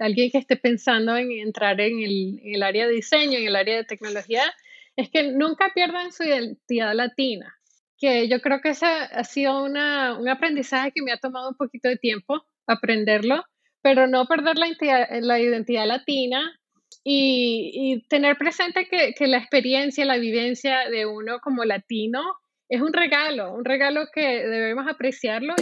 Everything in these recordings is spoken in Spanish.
alguien que esté pensando en entrar en el, área de diseño, en el área de tecnología, es que nunca pierdan su identidad latina, que yo creo que ese ha sido un aprendizaje que me ha tomado un poquito de tiempo aprenderlo, pero no perder la identidad, la identidad latina y, tener presente que la experiencia, la vivencia de uno como latino es un regalo, un regalo que debemos apreciarlo.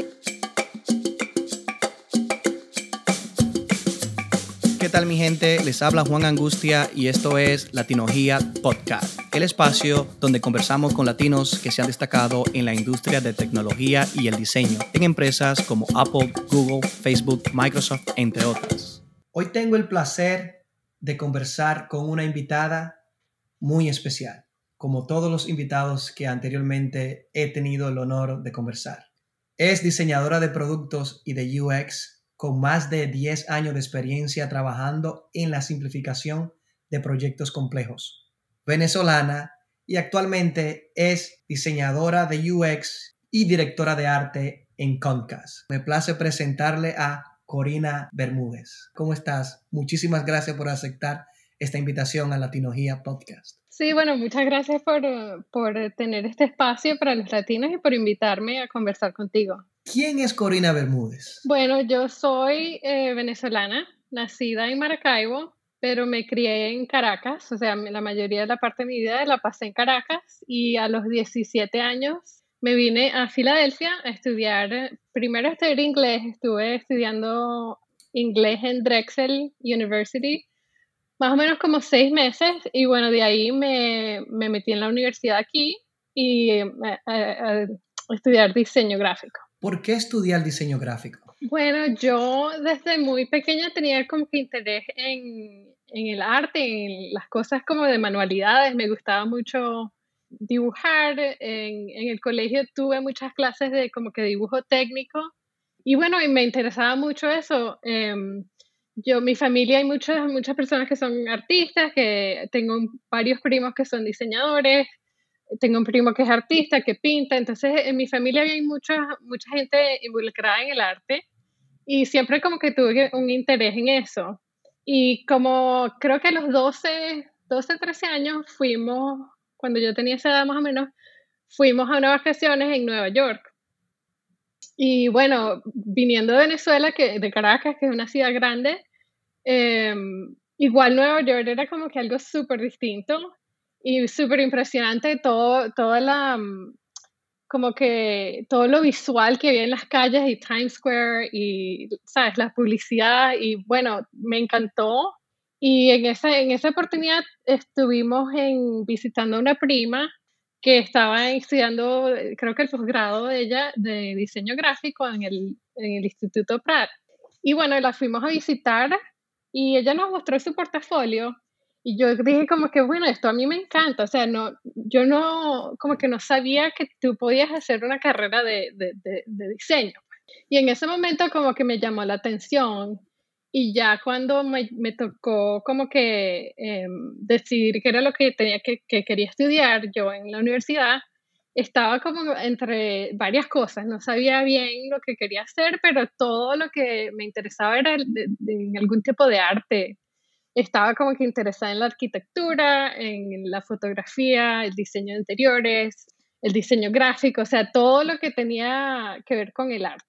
¿Qué tal mi gente? Les habla Juan Angustia y esto es Latinogía Podcast, el espacio donde conversamos con latinos que se han destacado en la industria de tecnología y el diseño en empresas como Apple, Google, Facebook, Microsoft, entre otras. Hoy tengo el placer de conversar con una invitada muy especial, como todos los invitados que anteriormente he tenido el honor de conversar. Es diseñadora de productos y de UX con más de 10 años de experiencia trabajando en la simplificación de proyectos complejos. Venezolana y actualmente es diseñadora de UX y directora de arte en Concast. Me place presentarle a Corina Bermúdez. ¿Cómo estás? Muchísimas gracias por aceptar esta invitación a Latinogía Podcast. Sí, bueno, muchas gracias por, por tener este espacio para los latinos y por invitarme a conversar contigo. ¿Quién es Corina Bermúdez? Bueno, yo soy eh, venezolana, nacida en Maracaibo, pero me crié en Caracas, o sea, la mayoría de la parte de mi vida la pasé en Caracas y a los 17 años me vine a Filadelfia a estudiar, primero a estudiar inglés, estuve estudiando inglés en Drexel University, más o menos como seis meses, y bueno, de ahí me, me metí en la universidad aquí y eh, a estudiar diseño gráfico. ¿Por qué estudiar diseño gráfico? Bueno, yo desde muy pequeña tenía como que interés en, en el arte, en las cosas como de manualidades. Me gustaba mucho dibujar. En, el colegio tuve muchas clases de como que dibujo técnico. Y bueno, y me interesaba mucho eso. Um, yo, mi familia, hay muchas, muchas personas que son artistas, que tengo varios primos que son diseñadores, tengo un primo que es artista, que pinta, entonces en mi familia hay mucha, mucha gente involucrada en el arte y siempre como que tuve un interés en eso. Y como creo que a los 12, 12, 13 años fuimos, cuando yo tenía esa edad más o menos, fuimos a unas vacaciones en Nueva York. Y bueno, viniendo de Venezuela, que, de Caracas, que es una ciudad grande, em, igual Nueva York era como que algo súper distinto y súper impresionante todo, toda la, mm, como que todo lo visual que había en las calles y Times Square y, ¿sabes? La publicidad y bueno, me encantó. Y en esa, en esa oportunidad estuvimos en, visitando a una prima que estaba estudiando, creo que el posgrado de ella de diseño gráfico en el, en el Instituto Pratt. Y bueno, la fuimos a visitar y ella nos mostró su portafolio y yo dije como que, bueno, esto a mí me encanta, o sea, no, yo no, como que no sabía que tú podías hacer una carrera de, de, de, diseño. Y en ese momento como que me llamó la atención y ya cuando me, me tocó como que eh, decidir qué era lo que, tenía que, que quería estudiar yo en la universidad, estaba como entre varias cosas, no sabía bien lo que quería hacer, pero todo lo que me interesaba era en algún tipo de arte estaba como que interesada en la arquitectura, en la fotografía, el diseño de interiores, el diseño gráfico, o sea, todo lo que tenía que ver con el arte.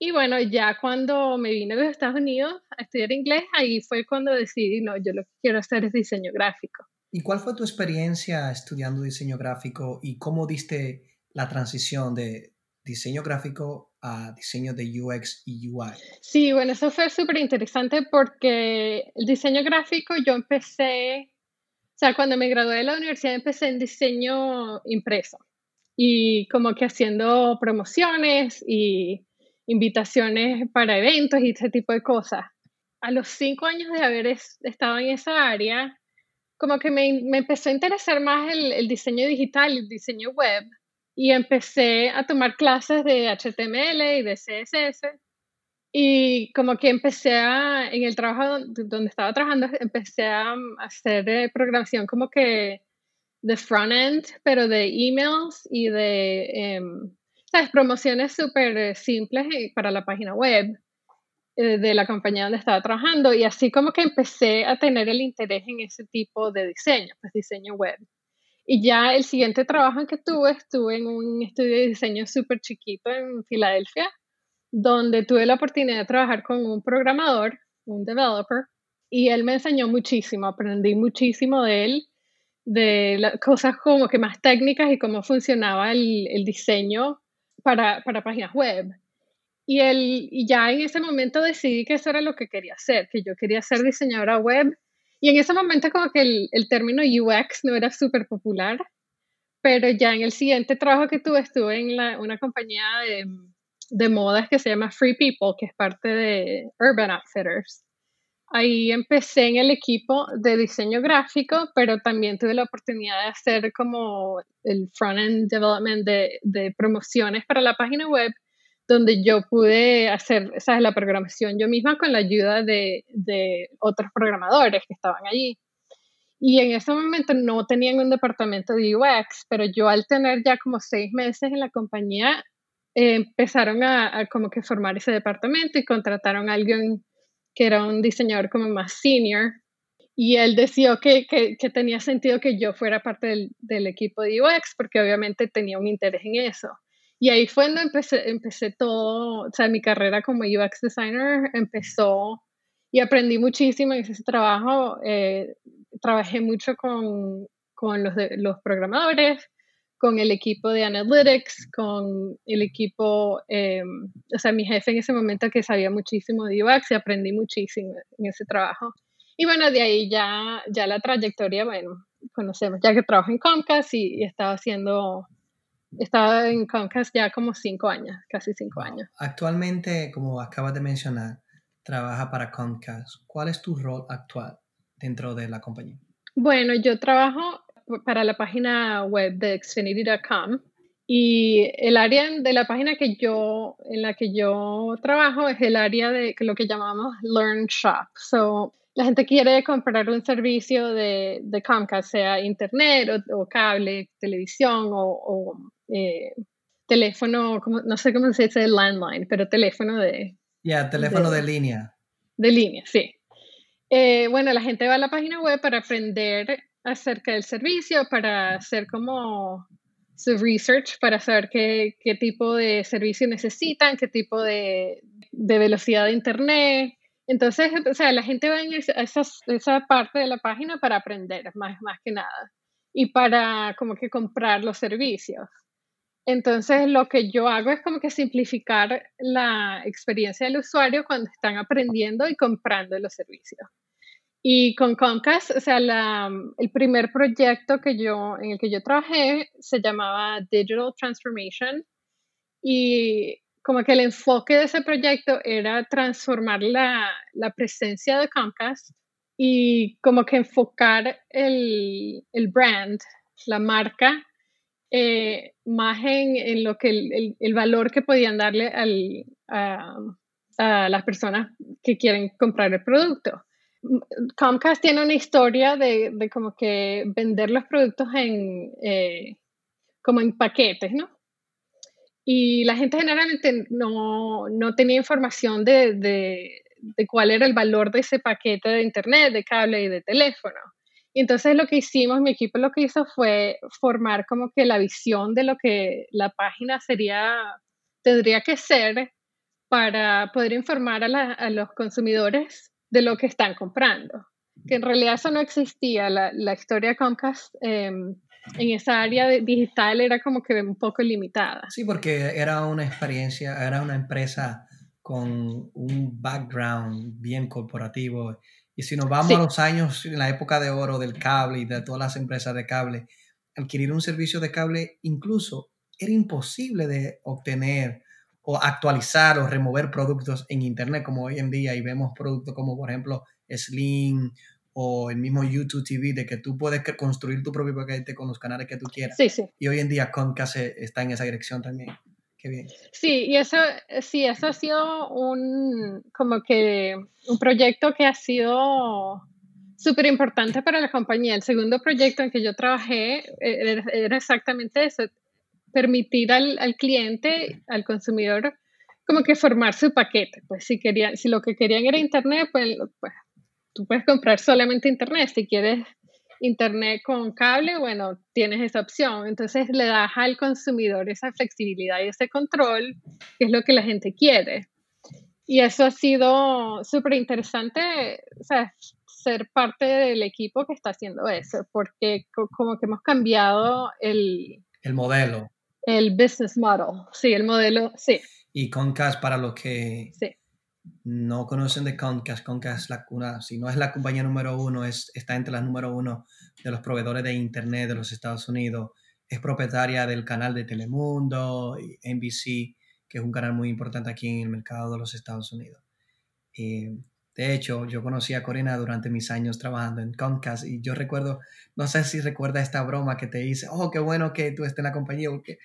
Y bueno, ya cuando me vine de los Estados Unidos a estudiar inglés, ahí fue cuando decidí, no, yo lo que quiero hacer es diseño gráfico. ¿Y cuál fue tu experiencia estudiando diseño gráfico y cómo diste la transición de diseño gráfico a diseño de UX y UI. Sí, bueno, eso fue súper interesante porque el diseño gráfico yo empecé, o sea, cuando me gradué de la universidad empecé en diseño impreso y como que haciendo promociones y invitaciones para eventos y ese tipo de cosas. A los cinco años de haber estado en esa área, como que me, me empezó a interesar más el, el diseño digital, el diseño web y empecé a tomar clases de HTML y de CSS y como que empecé a, en el trabajo donde estaba trabajando, empecé a hacer eh, programación como que de front-end, pero de emails y de, eh, ¿sabes? Promociones súper simples para la página web. eh, de la compañía donde estaba trabajando y así como que empecé a tener el interés en ese tipo de diseño, pues diseño web. Y ya el siguiente trabajo que tuve, estuve en un estudio de diseño súper chiquito en Filadelfia, donde tuve la oportunidad de trabajar con un programador, un developer, y él me enseñó muchísimo, aprendí muchísimo de él, de las cosas como que más técnicas y cómo funcionaba el, diseño para, para, páginas web. Y, él, y ya en ese momento decidí que eso era lo que quería hacer, que yo quería ser diseñadora web y en ese momento como que el, el término UX no era súper popular, pero ya en el siguiente trabajo que tuve estuve en la, una compañía de, de modas que se llama Free People, que es parte de Urban Outfitters. Ahí empecé en el equipo de diseño gráfico, pero también tuve la oportunidad de hacer como el front-end development de, de promociones para la página web donde yo pude hacer ¿sabes? la programación yo misma con la ayuda de, de, otros programadores que estaban allí. Y en ese momento no tenían un departamento de UX, pero yo al tener ya como seis meses en la compañía, empezaron a, a, como que formar ese departamento y contrataron a alguien que era un diseñador como más senior. Y él decidió que, que, que tenía sentido que yo fuera parte del, del equipo de UX, porque obviamente tenía un interés en eso. Y ahí fue donde empecé, empecé todo, o sea, mi carrera como UX designer empezó y aprendí muchísimo en ese trabajo. Eh, trabajé mucho con, con los, de, los programadores, con el equipo de Analytics, con el equipo, eh, o sea, mi jefe en ese momento que sabía muchísimo de UX y aprendí muchísimo en ese trabajo. Y bueno, de ahí ya, ya la trayectoria, bueno, conocemos, ya que trabajo en Comcast y, y estaba haciendo estaba en Comcast ya como cinco años, casi cinco años. Actualmente, como acabas de mencionar, trabaja para Comcast. ¿Cuál es tu rol actual dentro de la compañía? Bueno, yo trabajo para la página web de Xfinity.com y el área de la página que yo, en la que yo trabajo es el área de lo que llamamos Learn Shop. So, la gente quiere comprar un servicio de, de Comcast, sea internet o, o cable, televisión o, o eh, teléfono, no sé cómo se dice landline, pero teléfono de... Ya, teléfono de, de, línea. De línea, sí. Eh, bueno, la gente va a la página web para aprender acerca del servicio, para hacer como su research, para saber qué, qué tipo de servicio necesitan, qué tipo de, de, velocidad de internet. Entonces, o sea, la gente va en esa, esa parte de la página para aprender, más, más que nada, y para como que comprar los servicios. Entonces, lo que yo hago es como que simplificar la experiencia del usuario cuando están aprendiendo y comprando los servicios. Y con Comcast, o sea, el primer proyecto que yo, en el que yo trabajé se llamaba Digital Transformation y como que el enfoque de ese proyecto era transformar la, la presencia de Comcast y como que enfocar el, el brand, la marca eh, más en, lo que el, valor que podían darle al, a, las personas que quieren comprar el producto. Comcast tiene una historia de, como que vender los productos en, eh, como en paquetes, ¿no? Y la gente generalmente no, no tenía información de, de cuál era el valor de ese paquete de internet, de cable y de teléfono. Y entonces lo que hicimos, mi equipo lo que hizo fue formar como que la visión de lo que la página sería, tendría que ser para poder informar a, la, a los consumidores de lo que están comprando. Que en realidad eso no existía, la, la historia Comcast eh, en esa área digital era como que un poco limitada. Sí, porque era una experiencia, era una empresa con un background bien corporativo y si nos vamos sí. a los años, en la época de oro del cable y de todas las empresas de cable, adquirir un servicio de cable incluso era imposible de obtener o actualizar o remover productos en Internet como hoy en día y vemos productos como por ejemplo Slim o el mismo YouTube TV de que tú puedes construir tu propio paquete con los canales que tú quieras. Sí, sí. Y hoy en día Comcast está en esa dirección también. Qué bien. Sí, y eso, sí, eso ha sido un, como que, un proyecto que ha sido súper importante para la compañía. El segundo proyecto en que yo trabajé era, era exactamente eso, permitir al, al, cliente, al consumidor, como que formar su paquete. Pues si, querían, si lo que querían era internet, pues, pues tú puedes comprar solamente internet. Si quieres internet con cable, bueno, tienes esa opción. Entonces le das al consumidor esa flexibilidad y ese control, que es lo que la gente quiere. Y eso ha sido súper interesante, o sea, ser parte del equipo que está haciendo eso, porque como que hemos cambiado el... El modelo. El business model, sí, el modelo, sí. Y Comcast, para los que no conocen de Comcast, Comcast la, una, si no es la compañía número uno, es, está entre las número uno de los proveedores de Internet de los Estados Unidos. Es propietaria del canal de Telemundo, NBC, que es un canal muy importante aquí en el mercado de los Estados Unidos. Eh, de hecho, yo conocí a Corina durante mis años trabajando en Comcast y yo recuerdo, no sé si recuerda esta broma que te hice, oh, qué bueno que tú estés en la compañía, porque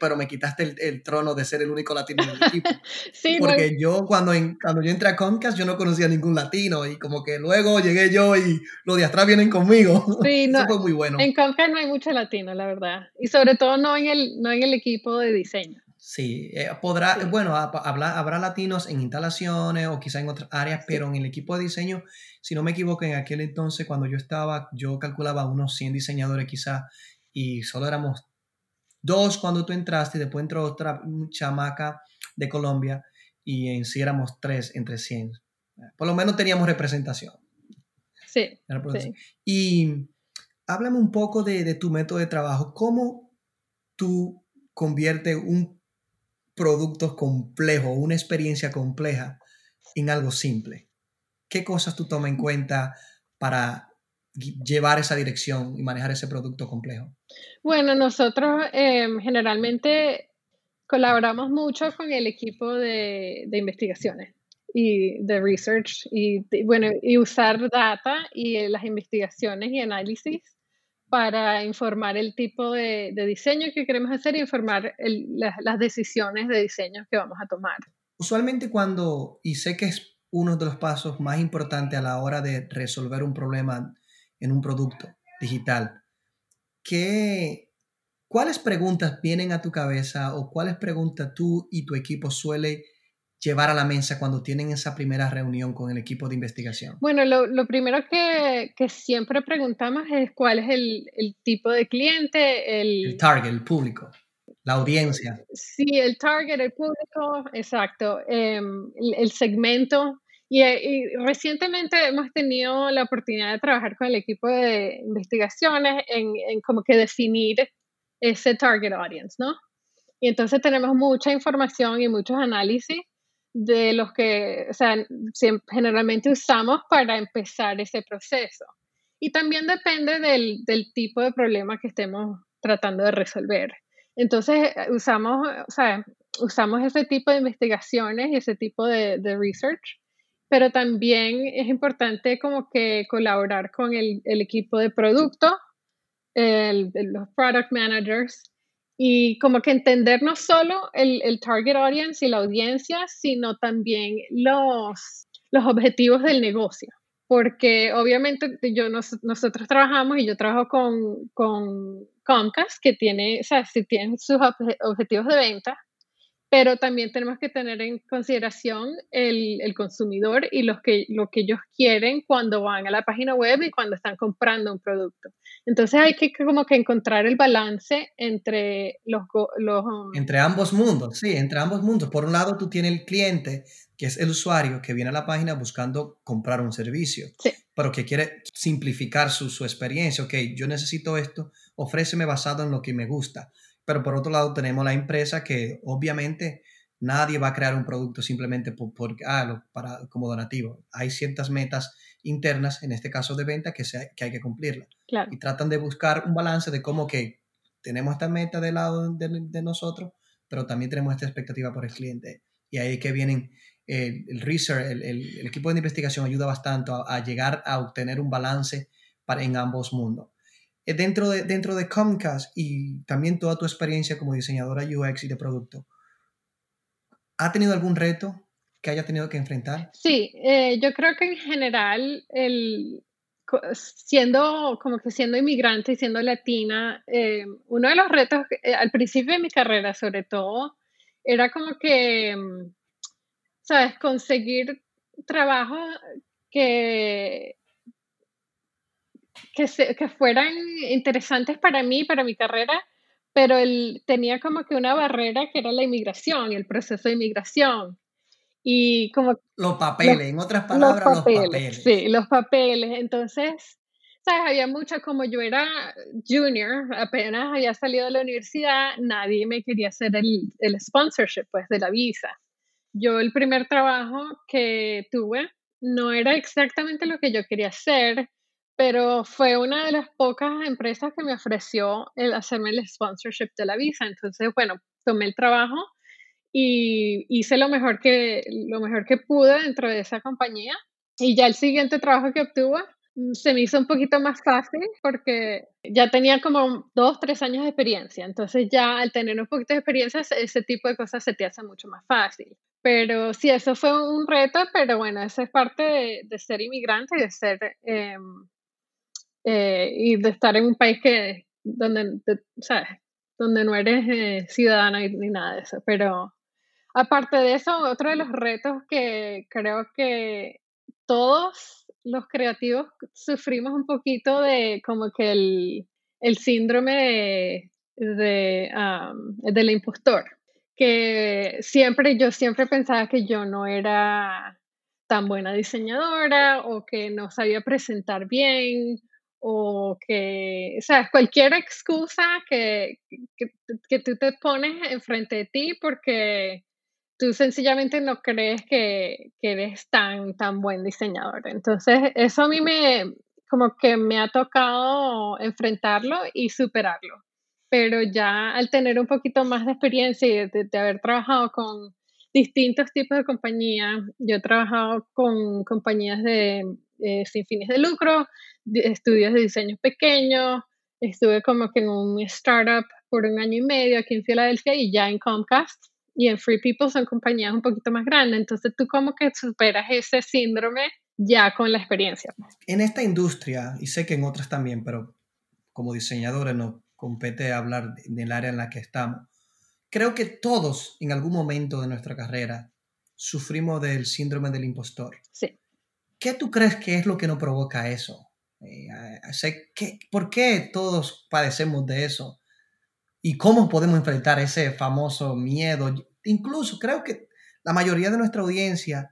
pero me quitaste el, trono de ser el único latino en el equipo. sí, porque yo cuando, cuando yo entré a Comcast yo no conocía ningún latino y como que luego llegué yo y los de atrás vienen conmigo. Sí, no, Eso fue muy bueno. En Comcast no hay mucho latino, la verdad. Y sobre todo no en el, no en el equipo de diseño. Sí, eh, podrá, bueno, habrá, habrá latinos en instalaciones o quizá en otras áreas, pero en el equipo de diseño, si no me equivoco, en aquel entonces cuando yo estaba, yo calculaba unos 100 diseñadores quizá y solo éramos dos cuando tú entraste, y después entró otra chamaca de Colombia y en sí éramos tres entre 100. Por lo menos teníamos representación. Sí. Y háblame un poco de, tu método de trabajo. ¿Cómo tú conviertes un producto complejo, una experiencia compleja en algo simple? ¿Qué cosas tú tomas en cuenta para llevar esa dirección y manejar ese producto complejo? Bueno, nosotros em, generalmente colaboramos mucho con el equipo de, investigaciones y de research y bueno y usar data y las investigaciones y análisis para informar el tipo de, diseño que queremos hacer e informar las decisiones de diseño que vamos a tomar. Usualmente cuando, y sé que es uno de los pasos más importantes a la hora de resolver un problema en un producto digital, ¿qué, ¿cuáles preguntas vienen a tu cabeza o cuáles preguntas tú y tu equipo suele llevar a la mesa cuando tienen esa primera reunión con el equipo de investigación? Bueno, lo, primero que, siempre preguntamos es cuál es el, tipo de cliente, el, target, el público, la audiencia. Sí, el target, el público, exacto, em, el, segmento eh, y, recientemente hemos tenido la oportunidad de trabajar con el equipo de investigaciones en, en, como que definir ese target audience, ¿no? Y entonces tenemos mucha información y muchos análisis de los que, o sea, generalmente usamos para empezar ese proceso. Y también depende del, del tipo de problema que estemos tratando de resolver. Entonces, usamos, o sea, usamos ese tipo de investigaciones y ese tipo de research pero también es importante como que colaborar con el, el equipo de producto, el, los product managers, y como que entender no solo el, el, target audience y la audiencia, sino también los, los objetivos del negocio. Porque obviamente yo, nosotros trabajamos y yo trabajo con, con Comcast, que tiene, o sea, si tienen sus objetivos de venta, pero también tenemos que tener en consideración el, el, consumidor y los que, lo que ellos quieren cuando van a la página web y cuando están comprando un producto. Entonces hay que como que encontrar el balance entre los... los um, entre ambos mundos, sí, entre ambos mundos. Por un lado tú tienes el cliente, que es el usuario que viene a la página buscando comprar un servicio, sí. pero que quiere simplificar su, su experiencia. Ok, yo necesito esto, ofréceme basado en lo que me gusta pero por otro lado tenemos la empresa que obviamente nadie va a crear un producto simplemente por, ah, para, como donativo. Hay ciertas metas internas, en este caso de venta, que, que hay que cumplirla. Y tratan de buscar un balance de cómo que tenemos esta meta del lado de, nosotros, pero también tenemos esta expectativa por el cliente. Y ahí que vienen el, research, el, equipo de investigación ayuda bastante a, a, llegar a obtener un balance para, en ambos mundos. Eh, dentro de, dentro de Comcast y también toda tu experiencia como diseñadora UX y de producto, ¿ha tenido algún reto que haya tenido que enfrentar? Sí, eh, yo creo que en general, el, siendo como que siendo inmigrante y siendo latina, eh, uno de los retos al principio de mi carrera sobre todo era como que, mm, ¿sabes? Conseguir trabajo que, que, que fueran interesantes para mí, para mi carrera, pero él tenía como que una barrera que era la inmigración, el proceso de inmigración. Y como... Los papeles, en otras palabras, los papeles, Sí, los papeles. Entonces, ¿sabes? Había mucha, como yo era junior, apenas había salido de la universidad, nadie me quería hacer el, el sponsorship, pues, de la visa. Yo el primer trabajo que tuve no era exactamente lo que yo quería hacer, pero fue una de las pocas empresas que me ofreció el hacerme el sponsorship de la visa. Entonces, bueno, tomé el trabajo y hice lo mejor que, lo mejor que pude dentro de esa compañía. Y ya el siguiente trabajo que obtuve mm, se me hizo un poquito más fácil porque ya tenía como dos, tres años de experiencia. Entonces ya al tener un poquito de experiencia, ese tipo de cosas se te hace mucho más fácil. Pero sí, eso fue un reto, pero bueno, eso es parte de, ser inmigrante y de ser em, eh, y de estar en un país que donde, ¿sabes? donde no eres eh, ciudadano ni nada de eso. Pero aparte de eso, otro de los retos que creo que todos los creativos sufrimos un poquito de como que el, el síndrome de, de del impostor. Que siempre, yo siempre pensaba que yo no era tan buena diseñadora o que no sabía presentar bien o que, o sea, cualquier excusa que, que, tú te pones enfrente de ti porque tú sencillamente no crees que, que, eres tan, tan buen diseñador. Entonces, eso a mí me, como que me ha tocado enfrentarlo y superarlo. Pero ya al tener un poquito más de experiencia y de, de haber trabajado con distintos tipos de compañías, yo he trabajado con compañías de, eh, sin fines de lucro, estudios de diseño pequeños, estuve como que en un startup por un año y medio aquí en Filadelfia y ya en Comcast y en Free People son compañías un poquito más grandes, entonces tú como que superas ese síndrome ya con la experiencia. En esta industria, y sé que en otras también, pero como diseñadores nos compete hablar del área en la que estamos, creo que todos en algún momento de nuestra carrera sufrimos del síndrome del impostor. Sí. ¿Qué tú crees que es lo que nos provoca eso? Eh, ¿Por qué todos padecemos de eso? ¿Y cómo podemos enfrentar ese famoso miedo? Incluso creo que la mayoría de nuestra audiencia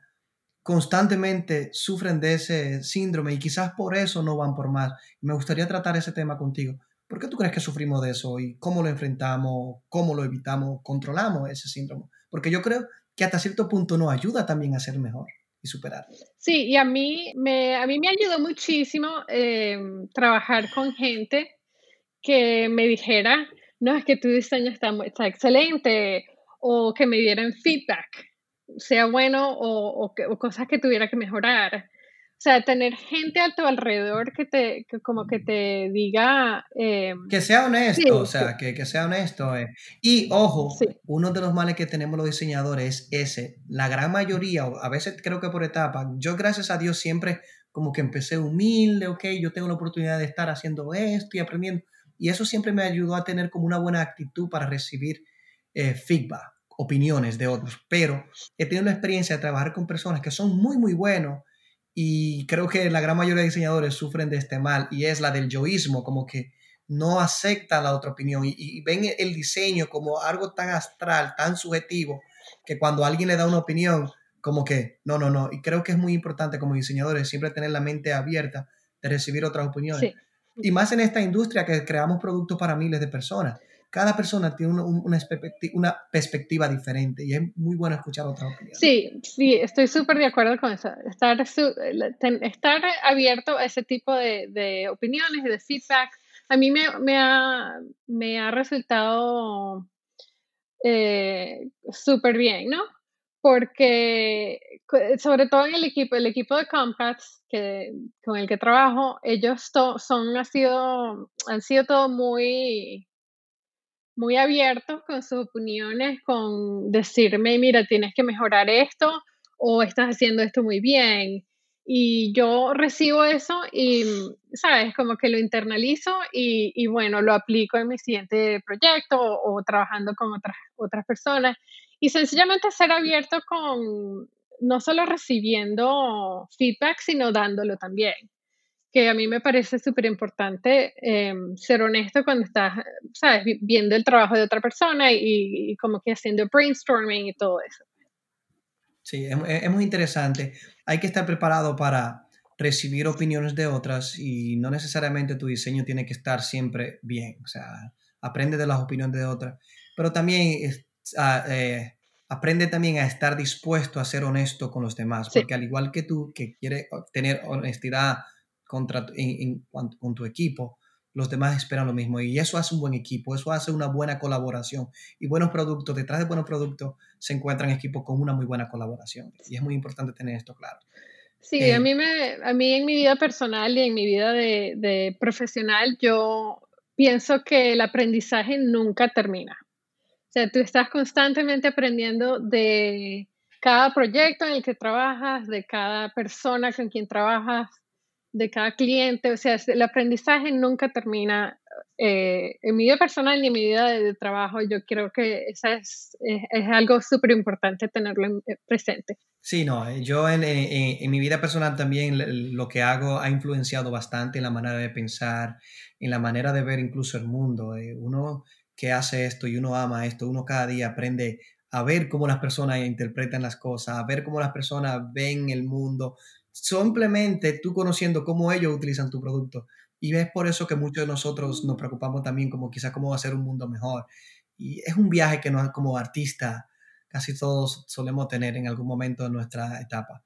constantemente sufren de ese síndrome y quizás por eso no van por más. Me gustaría tratar ese tema contigo. ¿Por qué tú crees que sufrimos de eso y cómo lo enfrentamos, cómo lo evitamos, controlamos ese síndrome? Porque yo creo que hasta cierto punto nos ayuda también a ser mejor y superar. Sí, y a mí me, a mí me ayudó muchísimo eh, trabajar con gente que me dijera, no, es que tu diseño está, está excelente, o que me dieran feedback, sea bueno o, o cosas que tuviera que mejorar. O sea, tener gente a tu alrededor que te, que como que te diga... Eh, que sea honesto, o sea, que, que, sea honesto. Eh. Y ojo, uno de los males que tenemos los diseñadores es ese. La gran mayoría, a veces creo que por etapa, yo gracias a Dios siempre como que empecé humilde, ok, yo tengo la oportunidad de estar haciendo esto y aprendiendo. Y eso siempre me ayudó a tener como una buena actitud para recibir eh, feedback, opiniones de otros. Pero he tenido la experiencia de trabajar con personas que son muy, muy buenos y creo que la gran mayoría de diseñadores sufren de este mal y es la del yoísmo, como que no aceptan la otra opinión y, ven el diseño como algo tan astral, tan subjetivo, que cuando alguien le da una opinión, como que no, no, no. Y creo que es muy importante como diseñadores siempre tener la mente abierta de recibir otras opiniones. Y más en esta industria que creamos productos para miles de personas cada persona tiene una, una, perspectiva diferente y es muy bueno escuchar otra opinión. Sí, sí, estoy súper de acuerdo con eso. Estar, estar abierto a ese tipo de, de opiniones y de feedback, a mí me, ha, me ha resultado eh, súper bien, ¿no? Porque sobre todo en el equipo, el equipo de Comcast que, con el que trabajo, ellos son, ha sido, han sido todo muy muy abiertos con sus opiniones, con decirme, mira, tienes que mejorar esto o estás haciendo esto muy bien. Y yo recibo eso y, ¿sabes? Como que lo internalizo y, bueno, lo aplico en mi siguiente proyecto o, trabajando con otras, otras personas. y sencillamente ser abierto con no solo recibiendo feedback, sino dándolo también. Que a mí me parece súper importante em, ser honesto cuando estás, sabes, viendo el trabajo de otra persona y, como que haciendo brainstorming y todo eso. Sí, es, muy interesante. Hay que estar preparado para recibir opiniones de otras y no necesariamente tu diseño tiene que estar siempre bien. O sea, aprende de las opiniones de otras, pero también ah, eh, aprende también a estar dispuesto a ser honesto con los demás, porque al igual que tú, que quieres tener honestidad contra, con tu equipo, los demás esperan lo mismo y eso hace un buen equipo, eso hace una buena colaboración y buenos productos, detrás de buenos productos se encuentran equipos con una muy buena colaboración y es muy importante tener esto claro. Sí, a, eh, mí me, a mí en mi vida personal y en mi vida de, de profesional, yo pienso que el aprendizaje nunca termina. O sea, tú estás constantemente aprendiendo de cada proyecto en el que trabajas, de cada persona con quien trabajas, de cada cliente. O sea, el aprendizaje nunca termina. Eh, en mi vida personal y en mi vida de, trabajo, yo creo que esa es, algo súper importante tenerlo eh, presente. Sí, no, eh, yo en, mi vida personal también lo que hago ha influenciado bastante en la manera de pensar, en la manera de ver incluso el mundo. uno que hace esto y uno ama esto, uno cada día aprende a ver cómo las personas interpretan las cosas, a ver cómo las personas ven el mundo, simplemente tú conociendo cómo ellos utilizan tu producto. Y es por eso que muchos de nosotros nos preocupamos también como quizás cómo ser un mundo mejor. Y es un viaje que nos, como artista casi todos solemos tener en algún momento de nuestra etapa.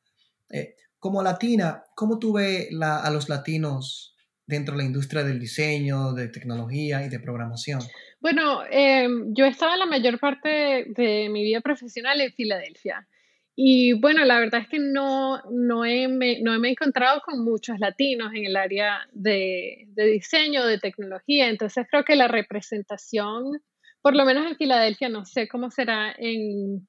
Eh, como latina, ¿cómo tú ves a los latinos dentro de la industria del diseño, de tecnología y de programación? Bueno, eh, yo estaba la mayor parte de mi vida profesional en Filadelfia. Y bueno, la verdad es que no, no, he, me, no me he encontrado con muchos latinos en el área de, de, diseño, de tecnología. Entonces creo que la representación, por lo menos en Filadelfia, no sé cómo será en,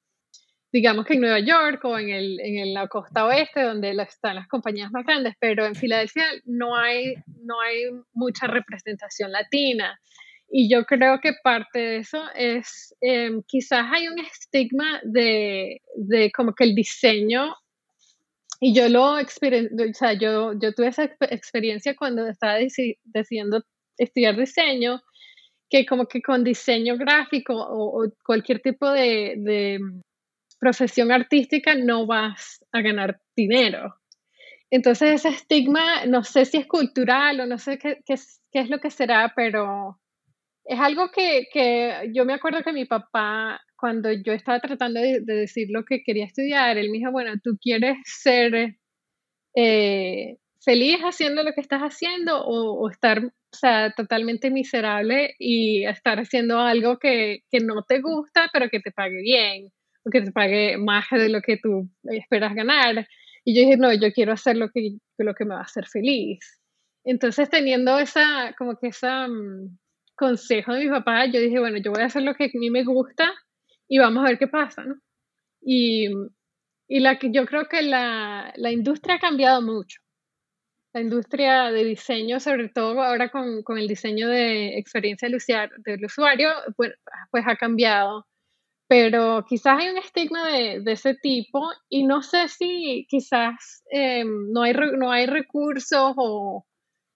digamos que en Nueva York o en, el, en la costa oeste, donde están las compañías más grandes, pero en Filadelfia no hay, no hay mucha representación latina. Y yo creo que parte de eso es, em, quizás hay un estigma de, de, como que el diseño, y yo lo o sea, yo, yo tuve esa experiencia cuando estaba decidiendo estudiar diseño, que como que con diseño gráfico o, cualquier tipo de, profesión artística no vas a ganar dinero. Entonces ese estigma, no sé si es cultural o no sé qué, qué, qué es lo que será, pero es algo que, que, yo me acuerdo que mi papá, cuando yo estaba tratando de, decir lo que quería estudiar, él me dijo, bueno, tú quieres ser eh, feliz haciendo lo que estás haciendo o, estar o sea, totalmente miserable y estar haciendo algo que, que, no te gusta, pero que te pague bien, o que te pague más de lo que tú esperas ganar. Y yo dije, no, yo quiero hacer lo que, lo que me va a hacer feliz. Entonces, teniendo esa, como que esa mm, consejo de mi papá, yo dije, bueno, yo voy a hacer lo que a mí me gusta y vamos a ver qué pasa, ¿no? Y, y la que yo creo que la, la, industria ha cambiado mucho. La industria de diseño, sobre todo ahora con, con el diseño de experiencia del usuario, pues, pues ha cambiado. Pero quizás hay un estigma de, de ese tipo y no sé si quizás eh, no, hay, no hay recursos o,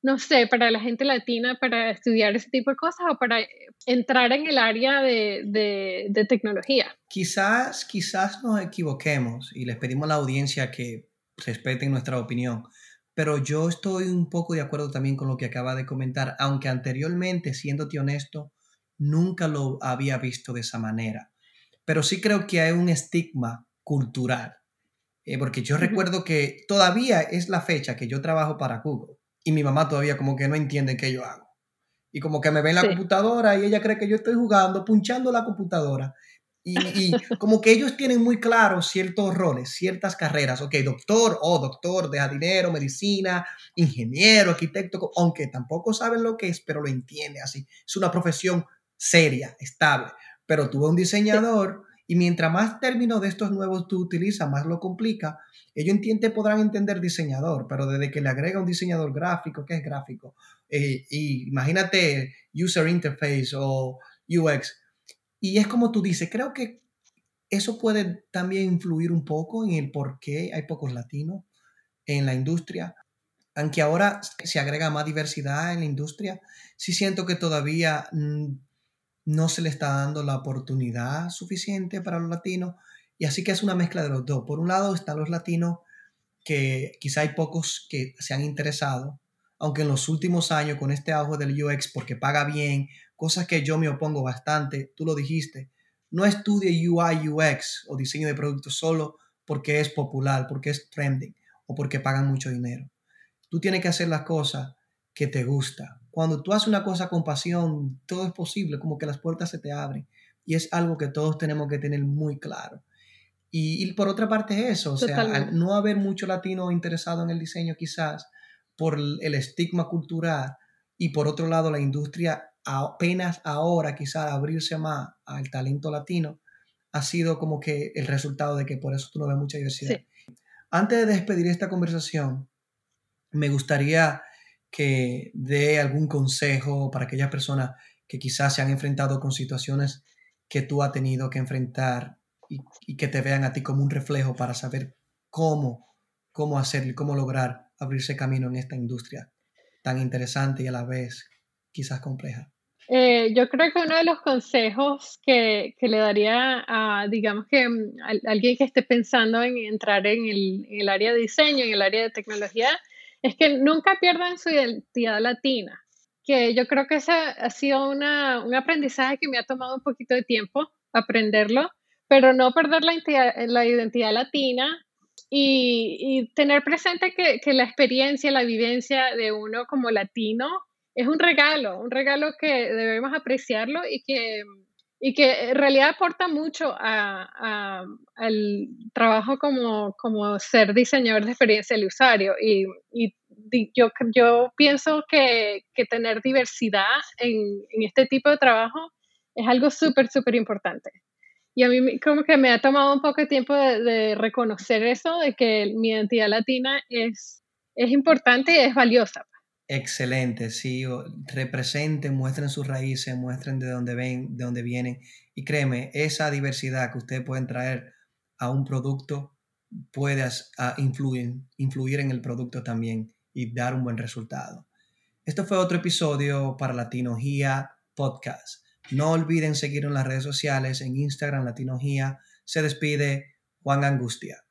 no sé, para la gente latina para estudiar ese tipo de cosas o para entrar en el área de, tecnología? Quizás, quizás nos equivoquemos y les pedimos a la audiencia que respeten nuestra opinión, pero yo estoy un poco de acuerdo también con lo que acaba de comentar, aunque anteriormente, siéndote honesto, nunca lo había visto de esa manera. Pero sí creo que hay un estigma cultural, eh, porque yo recuerdo que todavía es la fecha que yo trabajo para Google y mi mamá todavía como que no entiende qué yo hago. Y como que me ve en la computadora y ella cree que yo estoy jugando, punchando la computadora. Y, y como que ellos tienen muy claros ciertos roles, ciertas carreras. Ok, doctor, oh, doctor, de dinero, medicina, ingeniero, arquitecto, aunque tampoco saben lo que es, pero lo entiende así. Es una profesión seria, estable. Pero tuve un diseñador y mientras más términos de estos nuevos tú utilizas, más lo complica. Ellos entienden, podrán entender diseñador, pero desde que le agrega un diseñador gráfico, ¿qué es gráfico? Eh, y imagínate user interface o UX. Y es como tú dices, creo que eso puede también influir un poco en el por qué hay pocos latinos en la industria. Aunque ahora se agrega más diversidad en la industria, sí siento que todavía mm, no se le está dando la oportunidad suficiente para los latinos. Y así que es una mezcla de los dos. Por un lado están los latinos que quizá hay pocos que se han interesado, aunque en los últimos años con este auge del UX, porque paga bien, cosas que yo me opongo bastante, tú lo dijiste, no estudie UI, UX o diseño de productos solo porque es popular, porque es trending o porque pagan mucho dinero. Tú tienes que hacer las cosas que te gusta. Cuando tú haces una cosa con pasión, todo es posible, como que las puertas se te abren. Y es algo que todos tenemos que tener muy claro. Y, por otra parte eso, o sea, al no haber mucho latino interesado en el diseño quizás por el estigma cultural y por otro lado la industria apenas ahora quizás abrirse más al talento latino, ha sido como que el resultado de que por eso tú no ves mucha diversidad. Antes de despedir esta conversación, me gustaría que dé algún consejo para aquellas personas que quizás se han enfrentado con situaciones que tú has tenido que enfrentar y, que te vean a ti como un reflejo para saber cómo, cómo hacer y cómo lograr abrirse camino en esta industria tan interesante y a la vez quizás compleja. Eh, yo creo que uno de los consejos que, que le daría a, digamos que mm, alguien que esté pensando en entrar en el, en el, área de diseño, en el área de tecnología, es que nunca pierdan su identidad latina, que yo creo que ese ha sido una, un aprendizaje que me ha tomado un poquito de tiempo aprenderlo, pero no perder la identidad, la identidad latina y, y, tener presente que, que la experiencia, la vivencia de uno como latino es un regalo, un regalo que debemos apreciarlo y que, y que en realidad aporta mucho a, al trabajo como, como ser diseñador de experiencia del usuario. Y, y yo, yo pienso que, que tener diversidad en, en, este tipo de trabajo es algo súper, súper importante. Y a mí como que me ha tomado un poco de tiempo de, de reconocer eso, de que mi identidad latina es, es importante y es valiosa. Excelente, sí, representen, muestren sus raíces, muestren de dónde ven, de dónde vienen. Y créeme, esa diversidad que ustedes pueden traer a un producto puede influir, influir en el producto también y dar un buen resultado. Esto fue otro episodio para Latinogía Podcast. No olviden seguirnos en las redes sociales, en Instagram Latinogía. Se despide Juan Angustia.